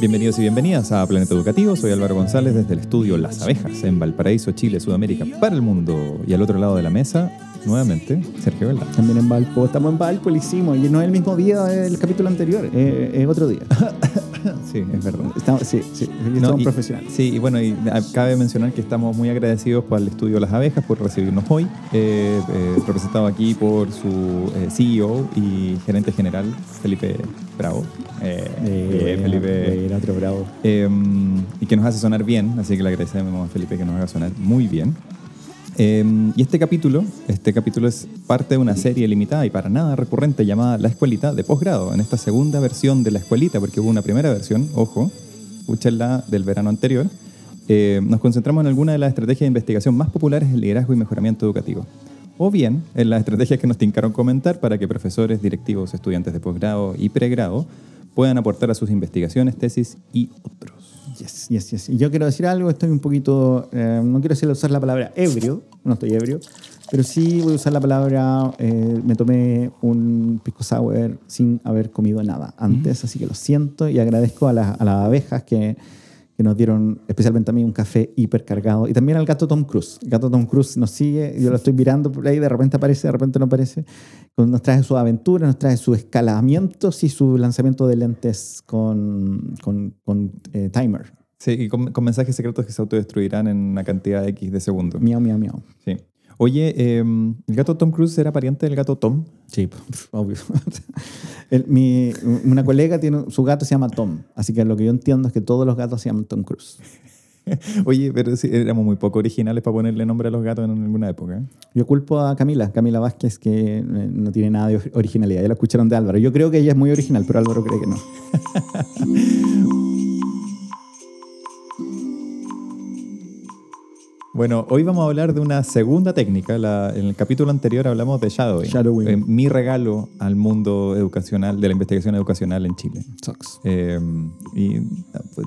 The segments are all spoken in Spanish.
Bienvenidos y bienvenidas a Planeta Educativo. Soy Álvaro González desde el estudio Las Abejas en Valparaíso, Chile, Sudamérica, para el mundo. Y al otro lado de la mesa, nuevamente, Sergio Velda. También en Valpo. Estamos en Valpo, lo hicimos. Y no es el mismo día del capítulo anterior, eh, es otro día. Sí, es verdad. Estamos, sí, sí, No, y- profesionales. Sí, y bueno, y a- cabe mencionar que estamos muy agradecidos por el estudio Las Abejas por recibirnos hoy, eh, eh, representado aquí por su eh, CEO y gerente general, Felipe Bravo. Eh, Eh, Felipe. Era otro bravo. Eh, y que nos hace sonar bien, así que le agradecemos a Felipe que nos haga sonar muy bien. Eh, y este capítulo, este capítulo es parte de una serie limitada y para nada recurrente llamada La Escuelita de posgrado. En esta segunda versión de La Escuelita, porque hubo una primera versión, ojo, escúchenla del verano anterior, eh, nos concentramos en algunas de las estrategias de investigación más populares en liderazgo y mejoramiento educativo. O bien en las estrategias que nos tincaron comentar para que profesores, directivos, estudiantes de posgrado y pregrado puedan aportar a sus investigaciones, tesis y otros. Yes, yes, yes. Y yo quiero decir algo, estoy un poquito, eh, no quiero decir- usar la palabra ebrio, no estoy ebrio, pero sí voy a usar la palabra, eh, me tomé un pisco sour sin haber comido nada antes, así que lo siento y agradezco a, las- a las abejas que, que nos dieron, especialmente a mí, un café hipercargado y también al gato Tom Cruise. El gato Tom Cruise nos sigue, yo lo estoy mirando por ahí, de repente aparece, de repente no aparece, nos trae sus aventuras, nos trae sus escalamientos y su lanzamiento de lentes con, con, con, eh, timer. Sí, y con, con mensajes secretos que se autodestruirán en una cantidad X de segundos. Miau, miau, miau. Sí. Oye, eh, ¿el gato Tom Cruise era pariente del gato Tom? Sí, obvio. El- mi- una colega tiene su gato se llama Tom, así que lo que yo entiendo es que todos los gatos se llaman Tom Cruise. Oye, pero sí, éramos muy poco originales para ponerle nombre a los gatos en alguna época. ¿eh? Yo culpo a Camila, Camila Vázquez, que eh, no tiene nada de or- originalidad. Ya lo escucharon de Álvaro. Yo creo que ella es muy original, pero Álvaro cree que no. Bueno, hoy vamos a hablar de una segunda técnica. La- en el capítulo anterior hablamos de shadowing. Shadowing. Eh, mi regalo al mundo educacional, de la investigación educacional en Chile. Sucks. Eh, y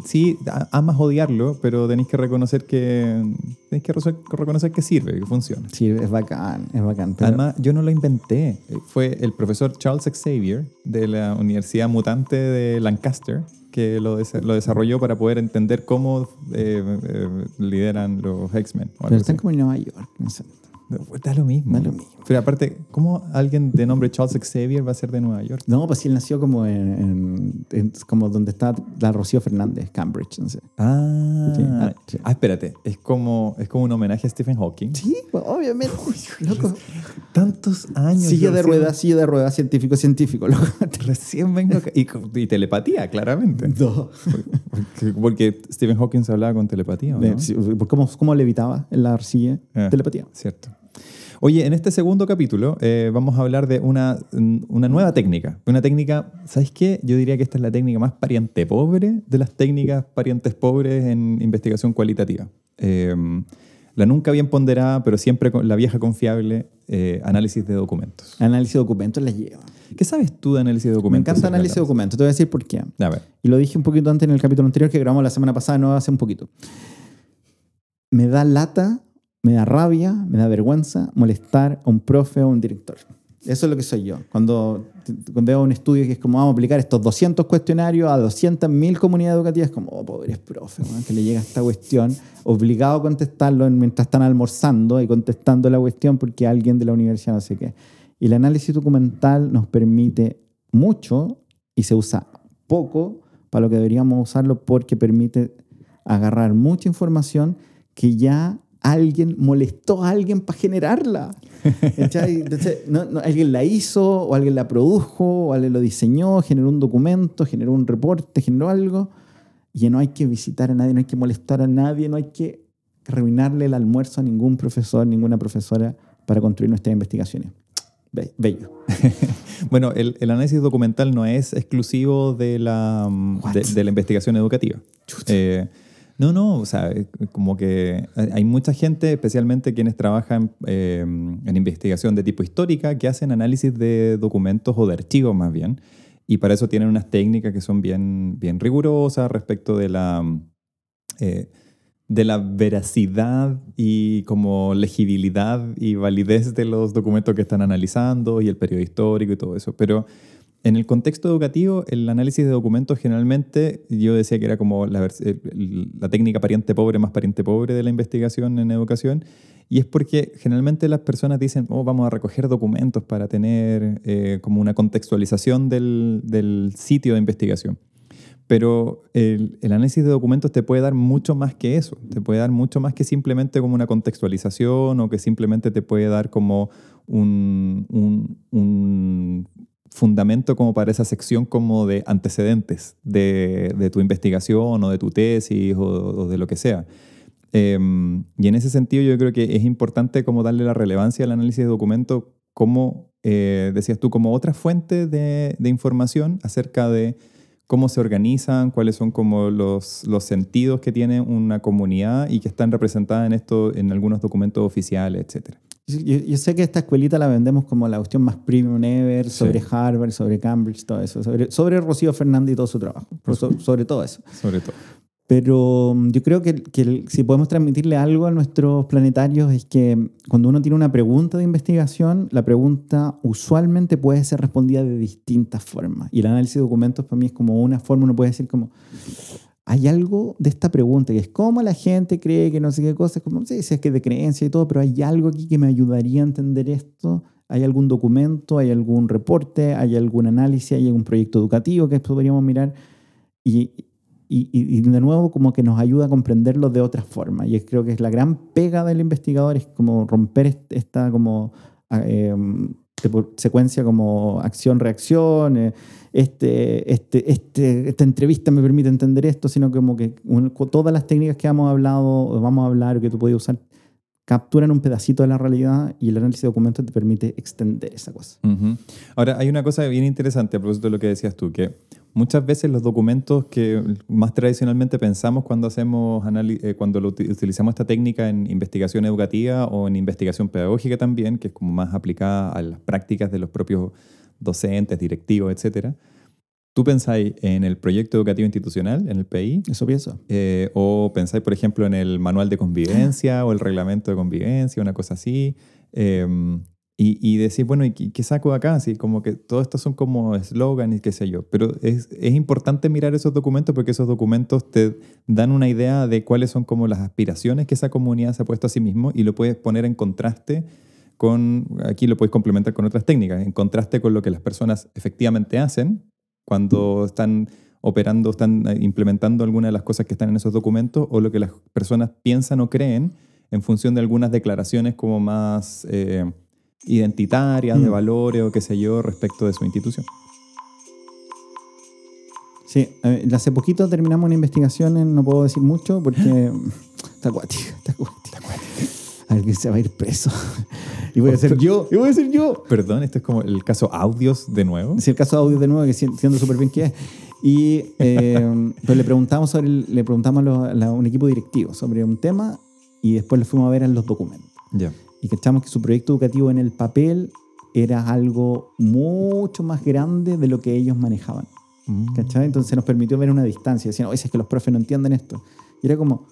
sí, amas odiarlo, pero tenéis que reconocer que tenéis que reconocer que sirve, que funciona. Sí, es bacán, es bacán. pero- Además, yo no lo inventé. Fue el profesor Charles Xavier de la Universidad Mutante de Lancaster que lo, desa- lo desarrolló para poder entender cómo eh, eh, lideran los X-Men. pero están así. como en Nueva York. no sé. Da lo mismo. Da lo mismo. Pero aparte, ¿cómo alguien de nombre Charles Xavier va a ser de Nueva York? No, pues sí, él nació como en, en- en- como donde está la Rocío Fernández, Cambridge. No sé. Ah, Sí, ah, sí. ah, espérate. Es como, es como un homenaje a Stephen Hawking. Sí, pues, obviamente. loco. Tantos años. Silla de ruedas, silla de ruedas, científico, científico. loco. Recién vengo acá. Y, y telepatía, claramente. No. Porque, porque Stephen Hawking se hablaba con telepatía, ¿o no? Sí, ¿Cómo, ¿Cómo levitaba en la arcilla? Ah, Telepatía. Cierto. Oye, en este segundo capítulo eh, vamos a hablar de una, una nueva técnica. Una técnica, ¿sabes qué? Yo diría que esta es la técnica más pariente pobre de las técnicas parientes pobres en investigación cualitativa. Eh, la nunca bien ponderada, pero siempre con la vieja confiable, eh, análisis de documentos. Análisis de documentos la lleva. ¿Qué sabes tú de análisis de Me documentos? encanta Sergio análisis de documentos. Te voy a decir por qué. A ver. Y lo dije un poquito antes en el capítulo anterior que grabamos la semana pasada, no hace un poquito. Me da lata, me da rabia, me da vergüenza molestar a un profe o a un director. Eso es lo que soy yo. Cuando, cuando veo un estudio que es como vamos a aplicar estos 200 cuestionarios a 200.000 comunidades educativas, como, oh, pobres profe, weón, que le llega esta cuestión, obligado a contestarlo mientras están almorzando y contestando la cuestión porque alguien de la universidad no sé qué. Y el análisis documental nos permite mucho y se usa poco para lo que deberíamos usarlo porque permite agarrar mucha información que ya alguien molestó a alguien para generarla. Entonces, no- no, alguien la hizo, o alguien la produjo, o alguien lo diseñó, generó un documento, generó un reporte, generó algo, y no hay que visitar a nadie, no hay que molestar a nadie, no hay que arruinarle el almuerzo a ningún profesor, ninguna profesora para construir nuestras investigaciones. Be- Bello. Bueno, el, el análisis documental no es exclusivo de la, mm, de, de la investigación educativa. Eh, No, no, o sea, eh, como que hay- mucha gente, especialmente quienes trabajan eh, en investigación de tipo histórica, que hacen análisis de documentos o de archivos más bien, y para eso tienen unas técnicas que son bien, bien rigurosas respecto de la, eh, de la veracidad y como legibilidad y validez de los documentos que están analizando y el periodo histórico y todo eso. Pero en el contexto educativo, el análisis de documentos generalmente, yo decía que era como la, la técnica pariente pobre más pariente pobre de la investigación en educación, y es porque generalmente las personas dicen, oh, vamos a recoger documentos para tener eh, como una contextualización del, del sitio de investigación. Pero el, el análisis de documentos te puede dar mucho más que eso. Te puede dar mucho más que simplemente como una contextualización o que simplemente te puede dar como un, un- un fundamento como para esa sección como de antecedentes de, tu investigación o de tu tesis o, de lo que sea. Em, y en ese sentido yo creo que es importante como darle la relevancia al análisis de documentos como, eh, decías tú, como otra fuente de, información acerca de cómo se organizan, cuáles son como los, sentidos que tiene una comunidad y que están representadas en esto en algunos documentos oficiales, etc. Yo, yo sé que esta escuelita la vendemos como la cuestión más premium ever, sobre Sí. Harvard, sobre Cambridge, todo eso, sobre, sobre Rocío Fernández y todo su trabajo, pero so- sobre todo eso. Sobre todo. Pero mm, yo creo que, que si podemos transmitirle algo a nuestros planetarios es que cuando uno tiene una pregunta de investigación, la pregunta usualmente puede ser respondida de distintas formas. Y el análisis de documentos para mí es como una forma, uno puede decir como, hay algo de esta pregunta que es cómo la gente cree que no sé qué cosa, es como, sí, si es que de creencia y todo, pero hay algo aquí que me ayudaría a entender esto. ¿Hay algún documento, hay algún reporte, hay algún análisis, hay algún proyecto educativo que podríamos mirar? Y, y, y- de nuevo como que nos ayuda a comprenderlo de otra forma. Y creo que es la gran pega del investigador, es como romper est- esta como ah, tipo, secuencia como acción-reacción, eh, este, este, este, esta entrevista me permite entender esto, sino como que todas las técnicas que hemos hablado, vamos a hablar, o que tú puedes usar, capturan un pedacito de la realidad y el análisis de documentos te permite extender esa cosa. Ahora, hay una cosa bien interesante a propósito de lo que decías tú, que muchas veces los documentos que más tradicionalmente pensamos cuando hacemos eh, cuando lo utilizamos esta técnica en investigación educativa o en investigación pedagógica también, que es como más aplicada a las prácticas de los propios docentes, directivos, etcétera. ¿Tú pensáis en el proyecto educativo institucional, en el PI? Eso pienso. Eh, o pensáis, por ejemplo, en el manual de convivencia o el reglamento de convivencia, una cosa así. Eh, y, y decís, bueno, ¿y qué, saco acá? Así como que todo esto son como eslogan y qué sé yo. Pero es, es importante mirar esos documentos porque esos documentos te dan una idea de cuáles son como las aspiraciones que esa comunidad se ha puesto a sí mismo y lo puedes poner en contraste con, aquí lo puedes complementar con otras técnicas, en contraste con lo que las personas efectivamente hacen cuando están operando, están eh, implementando algunas de las cosas que están en esos documentos o lo que las personas piensan o creen en función de algunas declaraciones como más eh, identitarias, de Mm. valores o qué sé yo, respecto de su institución. Sí, hace poquito terminamos una investigación, en- no puedo decir mucho porque está acuático, está acuático. Alguien se va a ir preso. Y voy a ser yo, y voy a ser yo. Perdón, este es como el caso audios de nuevo. Si el caso de audio de nuevo, que si- siendo súper bien que es. Y eh, pues le preguntamos, sobre el- le preguntamos a, los- a la- un equipo directivo sobre un tema y después le fuimos a ver en los documentos. Ya. Y cachamos que su proyecto educativo en el papel era algo mucho más grande de lo que ellos manejaban. Mm. ¿Cachai? Entonces nos permitió ver una distancia. Decían, oye, es que los profes no entienden esto. Y era como,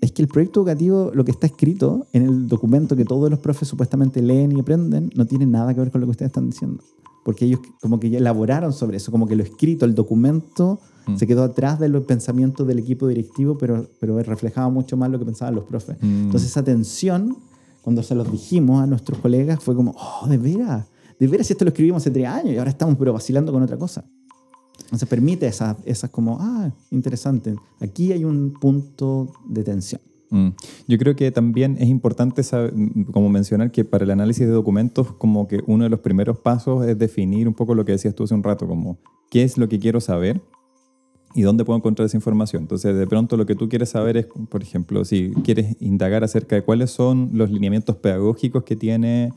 es que el proyecto educativo, lo que está escrito en el documento que todos los profes supuestamente leen y aprenden, no tiene nada que ver con lo que ustedes están diciendo. Porque ellos como que ya elaboraron sobre eso, como que lo escrito, el documento, Mm. se quedó atrás de los pensamientos del equipo directivo, pero, pero reflejaba mucho más lo que pensaban los profes. Mm. Entonces esa tensión, cuando se los dijimos a nuestros colegas, fue como, oh, de veras, de veras, esto lo escribimos hace tres años y ahora estamos pero vacilando con otra cosa. Entonces permite esas, esas como, ah, interesante, aquí hay un punto de tensión. Mm. Yo creo que también es importante saber- como mencionar que para el análisis de documentos como que uno de los primeros pasos es definir un poco lo que decías tú hace un rato, como qué es lo que quiero saber y dónde puedo encontrar esa información. Entonces, de pronto lo que tú quieres saber es, por ejemplo, si quieres indagar acerca de cuáles son los lineamientos pedagógicos que tiene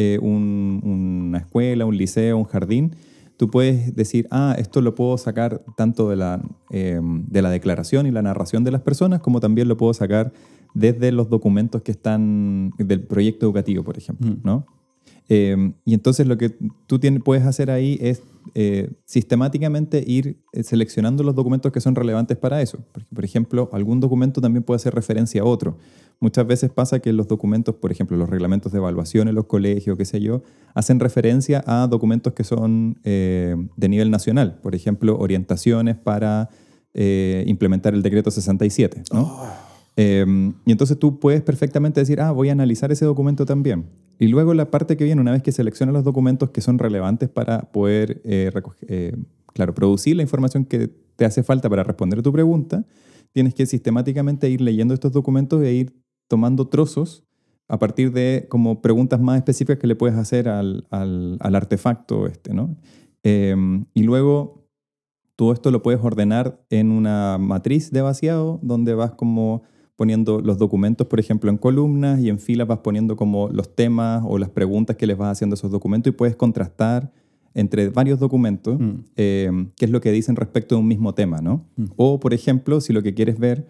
eh, un- una escuela, un liceo, un jardín, tú puedes decir, ah, esto lo puedo sacar tanto de la, eh, de la declaración y la narración de las personas, como también lo puedo sacar desde los documentos que están del proyecto educativo, por ejemplo, Mm. ¿no? Eh, y entonces lo que tú tienes, puedes hacer ahí es eh, sistemáticamente ir eh, seleccionando los documentos que son relevantes para eso. Porque, por ejemplo, algún documento también puede hacer referencia a otro. Muchas veces pasa que los documentos, por ejemplo, los reglamentos de evaluación en los colegios, qué sé yo, hacen referencia a documentos que son eh, de nivel nacional. Por ejemplo, orientaciones para eh, implementar el decreto 67. ¿no? Eh, y entonces tú puedes perfectamente decir, ah, voy a analizar ese documento también. Y luego la parte que viene, una vez que seleccionas los documentos que son relevantes para poder, eh, eh, claro, producir la información que te hace falta para responder tu pregunta, tienes que sistemáticamente ir leyendo estos documentos e ir tomando trozos a partir de como preguntas más específicas que le puedes hacer al, al- al artefacto este, ¿no? Eh, y luego todo esto lo puedes ordenar en una matriz de vaciado donde vas como poniendo los documentos, por ejemplo, en columnas y en filas vas poniendo como los temas o las preguntas que les vas haciendo a esos documentos y puedes contrastar entre varios documentos Mm. eh, qué es lo que dicen respecto de un mismo tema, ¿no? Mm. O, por ejemplo, si lo que quieres ver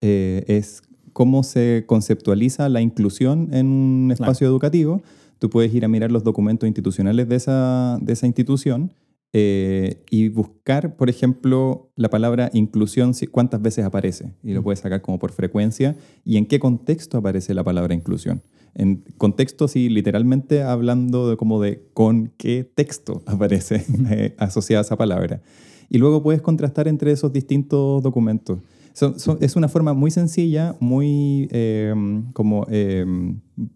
eh, es cómo se conceptualiza la inclusión en un Claro. espacio educativo, tú puedes ir a mirar los documentos institucionales de esa, de esa institución eh, y buscar, por ejemplo, la palabra inclusión, si- cuántas veces aparece. Y lo puedes sacar como por frecuencia y en qué contexto aparece la palabra inclusión. En contexto, sí, literalmente hablando de como de con qué texto aparece eh, asociada esa palabra. Y luego puedes contrastar entre esos distintos documentos. Son- son- es una forma muy sencilla, muy eh, como eh,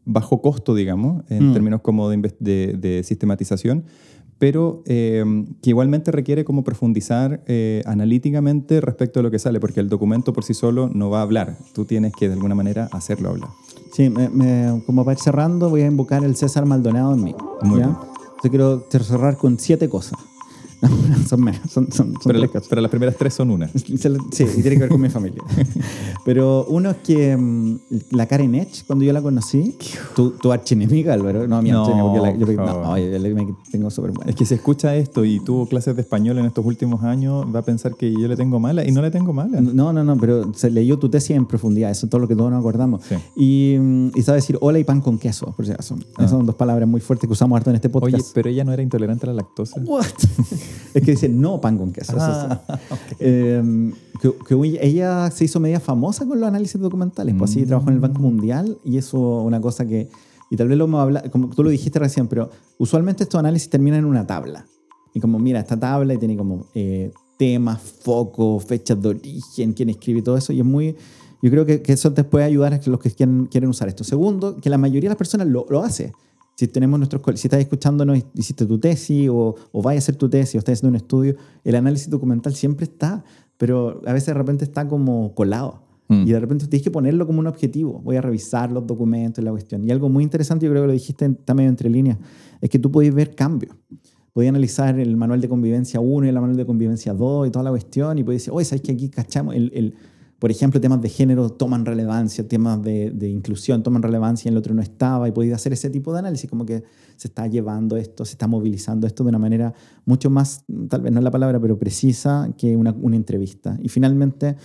bajo costo, digamos, en Mm. términos como de, de- de sistematización, pero eh, que igualmente requiere como profundizar eh, analíticamente respecto a lo que sale, porque el documento por sí solo no va a hablar. Tú tienes que de alguna manera hacerlo hablar. Sí, me- me- como para ir cerrando, voy a invocar el César Maldonado en mí. Muy ¿ya? bien. Yo quiero cerrar con siete cosas. son menos, son, son, son Pero, la- pero las primeras tres son una. Sí, y tiene que ver con mi familia. Pero uno es que mm, la Karen Edge, cuando yo la conocí, tu, tu archienemiga, Álvaro, no mi No, porque la- yo, no, favor. yo me tengo súper buena. Es que si escucha esto y tuvo clases de español en estos últimos años, va a pensar que yo le tengo mala y no le tengo mala. No, no, no, pero se leyó tu tesis en profundidad, eso es todo lo que todos nos acordamos. Sí. Y, mm, y sabe decir hola y pan con queso, por si acaso. Esas son dos palabras muy fuertes que usamos harto en este podcast. Oye, pero ella no era intolerante a la lactosa. What? Es que dice no pan con queso. eso sí. Ah, Eh, que, que ella se hizo media famosa con los análisis documentales. Pues así Mm. trabajó en el Banco Mundial y eso una cosa que. Y tal vez lo hablado, como tú lo dijiste recién, pero usualmente estos análisis terminan en una tabla. Y como, mira, esta tabla y tiene como eh, temas, focos, fechas de origen, quién escribe y todo eso. Y es muy. Yo creo que, que eso te puede ayudar a los que quieren, quieren usar esto. Segundo, que la mayoría de las personas lo, lo hace. Si tenemos nuestros, si estás escuchándonos, hiciste tu tesis o, o a hacer tu tesis o estás haciendo un estudio, el análisis documental siempre está, pero a veces de repente está como colado. Mm. Y de repente tienes que ponerlo como un objetivo. Voy a revisar los documentos y la cuestión. Y algo muy interesante, yo creo que lo dijiste, medio entre líneas, es que tú podés ver cambios. Podés analizar el manual de convivencia 1 y el manual de convivencia 2 y toda la cuestión y podés decir, oye, ¿sabes que aquí cachamos? El, el- por ejemplo, temas de género toman relevancia, temas de, de inclusión toman relevancia y el otro no estaba y podéis hacer ese tipo de análisis, como que se está llevando esto, se está movilizando esto de una manera mucho más, tal vez no es la palabra, pero precisa que una, una entrevista. Y finalmente,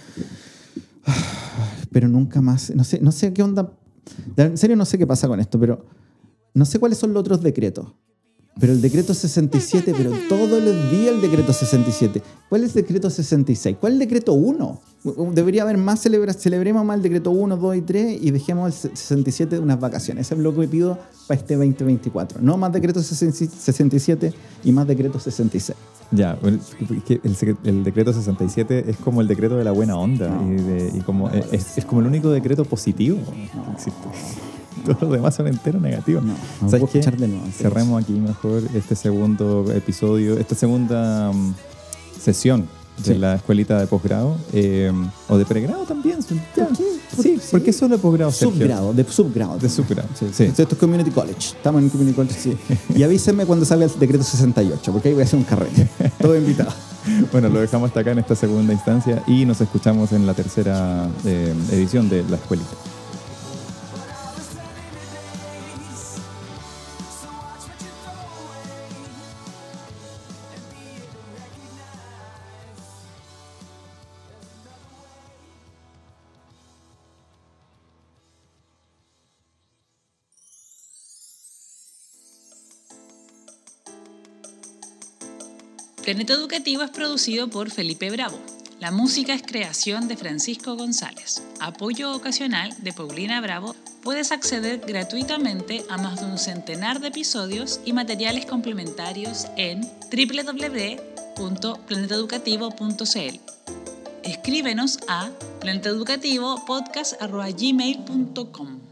pero nunca más, no sé, no sé qué onda, en serio no sé qué pasa con esto, pero no sé cuáles son los otros decretos. Pero el decreto 67, pero todos los días el decreto 67. ¿Cuál es el decreto 66? ¿Cuál es el decreto 1? Debería haber más, celebra, celebremos más el decreto 1, 2 y 3 y dejemos el 67 de unas vacaciones. Eso es lo que pido para este 2024. No más decreto 67 y más decreto 66. Ya, el, el decreto 67 es como el decreto de la buena onda No. y, de- y como, es, es como el único decreto positivo que existe. Todos los demás son enteros negativos. No, no ¿Sabes qué? escuchar de nuevo. Cerremos aquí mejor este segundo episodio, esta segunda mm, sesión de Sí. la escuelita de posgrado eh, o de pregrado también. ¿Por qué? Sí, ¿Por ¿por qué solo de posgrado? Subgrado, de subgrado. De subgrado, Sí, sí. Esto es Community College. Estamos en Community College, sí. Y avísenme cuando salga el decreto 68, porque ahí voy a hacer un carrete. Todo invitado. Bueno, lo dejamos hasta acá en esta segunda instancia y nos escuchamos en la tercera eh, edición de la escuelita. Planeta Educativo es producido por Felipe Bravo. La música es creación de Francisco González. Apoyo ocasional de Paulina Bravo. Puedes acceder gratuitamente a más de un centenar de episodios y materiales complementarios en www.planeteducativo.cl. Escríbenos a planeteducativopodcast.gmail.com.